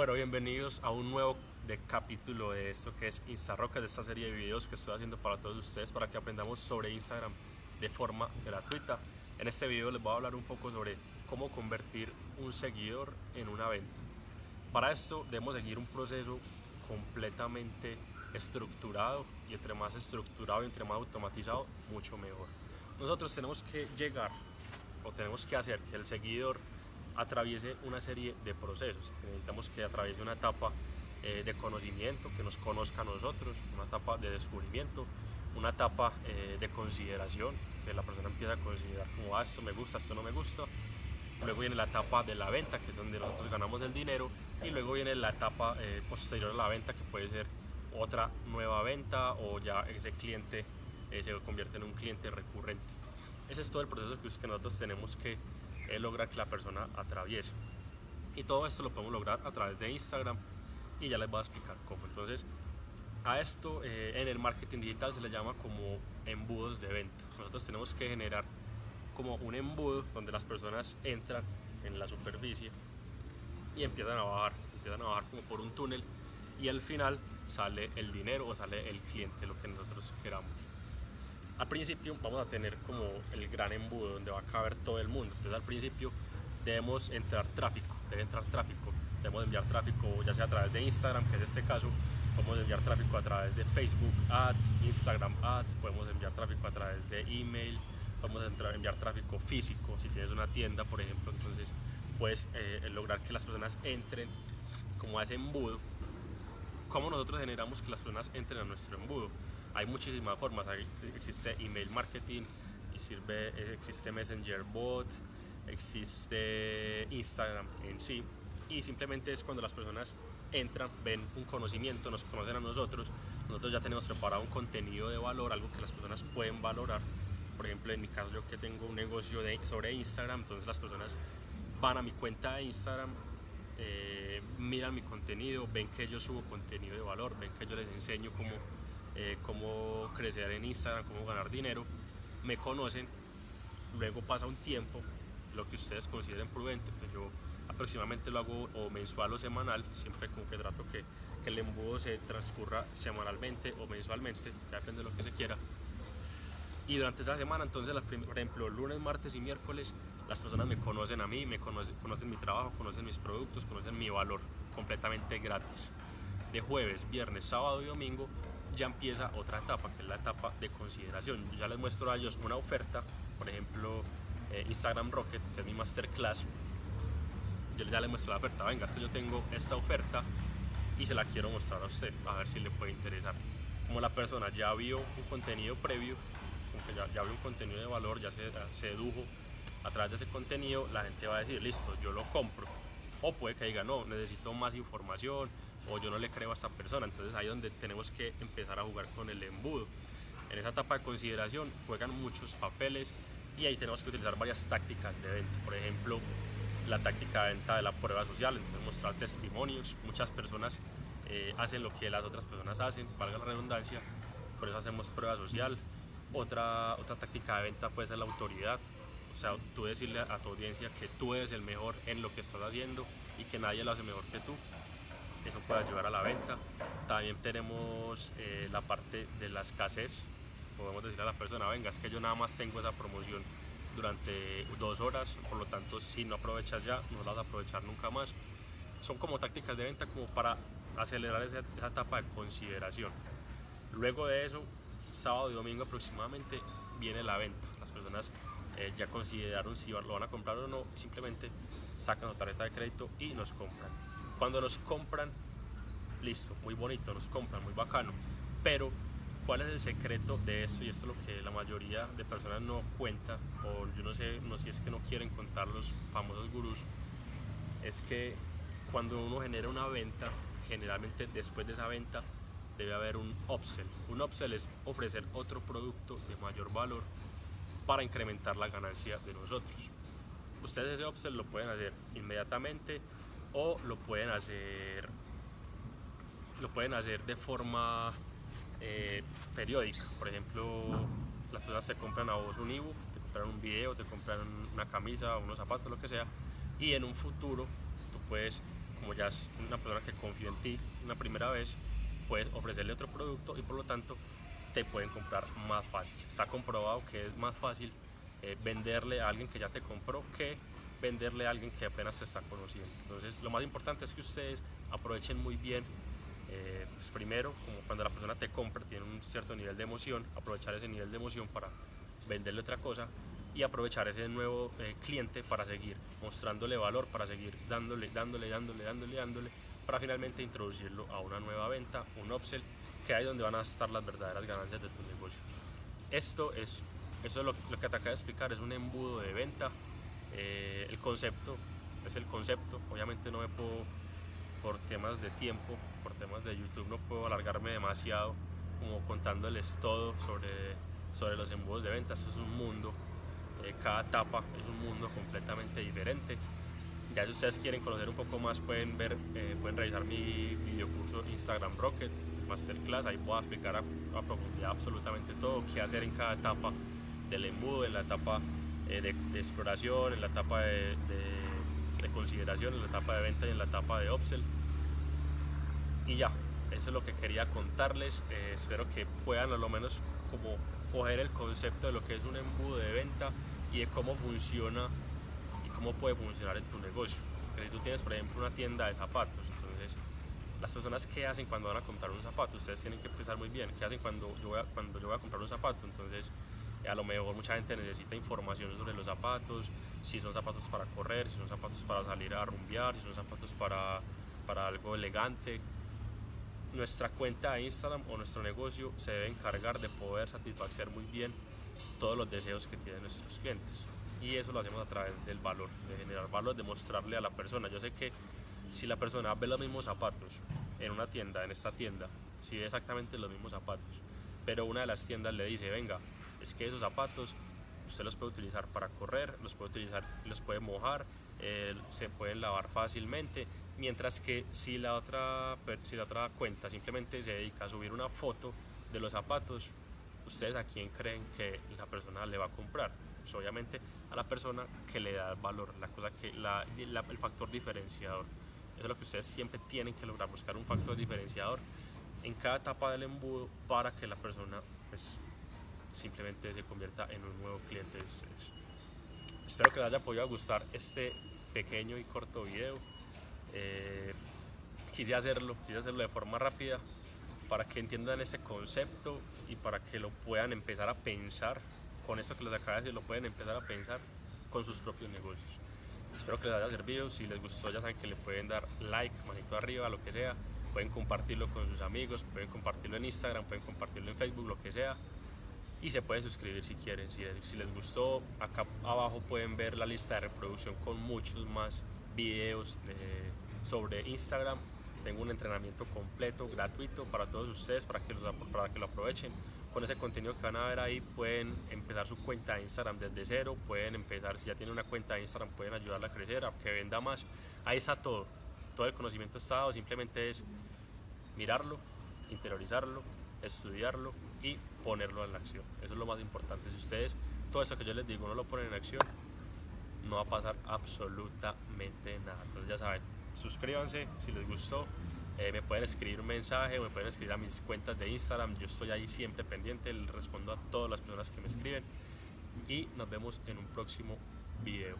Bueno, bienvenidos a un nuevo capítulo de esto que es Instarrocas, de esta serie de videos que estoy haciendo para todos ustedes para que aprendamos sobre Instagram de forma gratuita. En este video les voy a hablar un poco sobre cómo convertir un seguidor en una venta. Para esto debemos seguir un proceso completamente estructurado y entre más estructurado y entre más automatizado, mucho mejor. Nosotros tenemos que llegar o tenemos que hacer que el seguidor atraviese una serie de procesos. Necesitamos que atraviese una etapa eh, de conocimiento, que nos conozca a nosotros, una etapa de descubrimiento, una etapa eh, de consideración, que la persona empieza a considerar como ah, esto me gusta, esto no me gusta. Luego viene la etapa de la venta, que es donde nosotros ganamos el dinero, y luego viene la etapa eh, posterior a la venta, que puede ser otra nueva venta o ya ese cliente se convierte en un cliente recurrente. Ese es todo el proceso que nosotros tenemos que es lograr que la persona atraviese. Y todo esto lo podemos lograr a través de Instagram y ya les voy a explicar cómo. Entonces, a esto eh, en el marketing digital se le llama como embudos de venta. Nosotros tenemos que generar como un embudo donde las personas entran en la superficie y empiezan a bajar, empiezan a bajar como por un túnel y al final sale el dinero o sale el cliente, lo que nosotros queramos. Al principio vamos a tener como el gran embudo donde va a caber todo el mundo. Entonces al principio debemos entrar tráfico, debe entrar tráfico. Debemos enviar tráfico ya sea a través de Instagram, que es este caso, podemos enviar tráfico a través de Facebook Ads, Instagram Ads, podemos enviar tráfico a través de email, podemos enviar tráfico físico, si tienes una tienda, por ejemplo, entonces puedes eh, lograr que las personas entren como a ese embudo. ¿Cómo nosotros generamos que las personas entren a nuestro embudo? Hay muchísimas formas. existe email marketing, y sirve, existe Messenger Bot, existe Instagram en sí. Y simplemente es cuando las personas entran, ven un conocimiento, nos conocen a nosotros, nosotros ya tenemos preparado un contenido de valor, algo que las personas pueden valorar. Por ejemplo, en mi caso yo que tengo un negocio sobre Instagram, entonces las personas van a mi cuenta de Instagram, eh, miran mi contenido, ven que yo subo contenido de valor, ven que yo les enseño cómo eh, cómo crecer en Instagram, cómo ganar dinero, me conocen, luego pasa un tiempo, lo que ustedes consideren prudente, pues yo aproximadamente lo hago o mensual o semanal, siempre como que trato que, que el embudo se transcurra semanalmente o mensualmente, ya depende de lo que se quiera. Y durante esa semana, entonces, por ejemplo, lunes, martes y miércoles, las personas me conocen a mí, me conocen, conocen mi trabajo, conocen mis productos, conocen mi valor completamente gratis. De jueves, viernes, sábado y domingo ya empieza otra etapa, que es la etapa de consideración. Yo ya les muestro a ellos una oferta, por ejemplo, eh, Instagram Rocket, que es mi masterclass. Yo ya les muestro la oferta, venga, es que yo tengo esta oferta y se la quiero mostrar a usted, a ver si le puede interesar. Como la persona ya vio un contenido previo, ya, ya vio un contenido de valor, ya se sedujo a través de ese contenido, la gente va a decir, listo, yo lo compro. O puede que diga, no, necesito más información, o yo no le creo a esta persona. Entonces ahí es donde tenemos que empezar a jugar con el embudo. En esa etapa de consideración juegan muchos papeles y ahí tenemos que utilizar varias tácticas de venta. Por ejemplo, la táctica de venta de la prueba social, entonces mostrar testimonios. Muchas personas eh, hacen lo que las otras personas hacen, valga la redundancia, por eso hacemos prueba social. Otra, otra táctica de venta puede ser la autoridad, o sea, tú decirle a tu audiencia que tú eres el mejor en lo que estás haciendo y que nadie lo hace mejor que tú eso puede ayudar a la venta. También tenemos eh, la parte de la escasez. Podemos decirle a la persona, venga, es que yo nada más tengo esa promoción durante dos horas, por lo tanto si no aprovechas ya, no la vas a aprovechar nunca más. Son como tácticas de venta como para acelerar esa, etapa de consideración. Luego de eso, sábado y domingo aproximadamente, viene la venta. Las personas eh, ya consideraron si lo van a comprar o no, simplemente sacan su tarjeta de crédito y nos compran. Cuando nos compran, listo, muy bonito, nos compran, muy bacano. Pero, ¿cuál es el secreto de esto? Y esto es lo que la mayoría de personas no cuenta, o yo no sé, no sé si es que no quieren contar los famosos gurús, es que cuando uno genera una venta, generalmente después de esa venta debe haber un upsell. Un upsell es ofrecer otro producto de mayor valor para incrementar la ganancia de nosotros. Ustedes ese upsell lo pueden hacer inmediatamente o lo pueden hacer lo pueden hacer de forma eh, periódica por ejemplo las personas te compran a vos un ebook te compran un video te compran una camisa unos zapatos lo que sea y en un futuro tú puedes como ya es una persona que confía en ti una primera vez, puedes ofrecerle otro producto y por lo tanto te pueden comprar más fácil. Está comprobado que es más fácil eh, venderle a alguien que ya te compró que venderle a alguien que apenas te está conociendo. Entonces, lo más importante es que ustedes aprovechen muy bien, eh, pues primero, como cuando la persona te compra, tiene un cierto nivel de emoción, aprovechar ese nivel de emoción para venderle otra cosa y aprovechar ese nuevo eh, cliente para seguir mostrándole valor, para seguir dándole, dándole, dándole, dándole, dándole, para finalmente introducirlo a una nueva venta, un upsell, que ahí es donde van a estar las verdaderas ganancias de tu negocio. Esto es, eso es lo, lo que te acabo de explicar, es un embudo de venta. Eh, el concepto es el concepto, obviamente no me puedo, por temas de tiempo, por temas de YouTube, no puedo alargarme demasiado como contándoles todo sobre, sobre los embudos de venta, esto es un mundo eh, cada etapa es un mundo completamente diferente. Ya si ustedes quieren conocer un poco más pueden ver, eh, pueden revisar mi videocurso Instagram Rocket Masterclass, ahí voy a explicar a, profundidad absolutamente todo, qué hacer en cada etapa del embudo, en la etapa eh, de, exploración, en la etapa de, de, consideración, en la etapa de venta y en la etapa de upsell. Y ya, eso es lo que quería contarles. espero que puedan a lo menos como coger el concepto de lo que es un embudo de venta y de cómo funciona y cómo puede funcionar en tu negocio. Porque si tú tienes, por ejemplo, una tienda de zapatos, entonces las personas qué hacen cuando van a comprar un zapato, ustedes tienen que pensar muy bien, qué hacen cuando yo voy a, cuando yo voy a comprar un zapato, entonces a lo mejor mucha gente necesita información sobre los zapatos, si son zapatos para correr, si son zapatos para salir a rumbear, si son zapatos para, para algo elegante, nuestra cuenta de Instagram o nuestro negocio se debe encargar de poder satisfacer muy bien todos los deseos que tienen nuestros clientes. Y eso lo hacemos a través del valor, de generar valor, de mostrarle a la persona. Yo sé que si la persona ve los mismos zapatos en una tienda, en esta tienda, si ve exactamente los mismos zapatos, pero una de las tiendas le dice, venga, es que esos zapatos usted los puede utilizar para correr, los puede utilizar, los puede mojar, eh, se pueden lavar fácilmente Mientras que si la, otra, si la otra cuenta simplemente se dedica a subir una foto de los zapatos, ¿ustedes a quién creen que la persona le va a comprar? Pues obviamente a la persona que le da valor, la cosa que, la, el factor diferenciador. Eso es lo que ustedes siempre tienen que lograr, buscar un factor diferenciador en cada etapa del embudo para que la persona pues, simplemente se convierta en un nuevo cliente de ustedes. Espero que les haya podido gustar este pequeño y corto video. Eh, quise hacerlo, quise hacerlo de forma rápida para que entiendan este concepto y para que lo puedan empezar a pensar con esto que les acabo de decir, lo pueden empezar a pensar con sus propios negocios. Espero que les haya servido, si les gustó ya saben que le pueden dar like, manito arriba, lo que sea, pueden compartirlo con sus amigos, pueden compartirlo en Instagram, pueden compartirlo en Facebook, lo que sea. Y se pueden suscribir si quieren. Si, si les gustó, acá abajo pueden ver la lista de reproducción con muchos más videos sobre Instagram. Tengo un entrenamiento completo, gratuito para todos ustedes, para que, los, para que lo aprovechen. Con ese contenido que van a ver ahí pueden empezar su cuenta de Instagram desde cero, pueden empezar, si ya tienen una cuenta de Instagram, pueden ayudarla a crecer, a que venda más. Ahí está todo, todo el conocimiento está dado, simplemente es mirarlo, interiorizarlo, estudiarlo y ponerlo en acción. Eso es lo más importante. Si ustedes, todo eso que yo les digo, no lo ponen en acción, no va a pasar absolutamente nada. Entonces ya saben, suscríbanse si les gustó. Eh, me pueden escribir un mensaje o me pueden escribir a mis cuentas de Instagram. Yo estoy ahí siempre pendiente, les respondo a todas las personas que me escriben. Y nos vemos en un próximo video.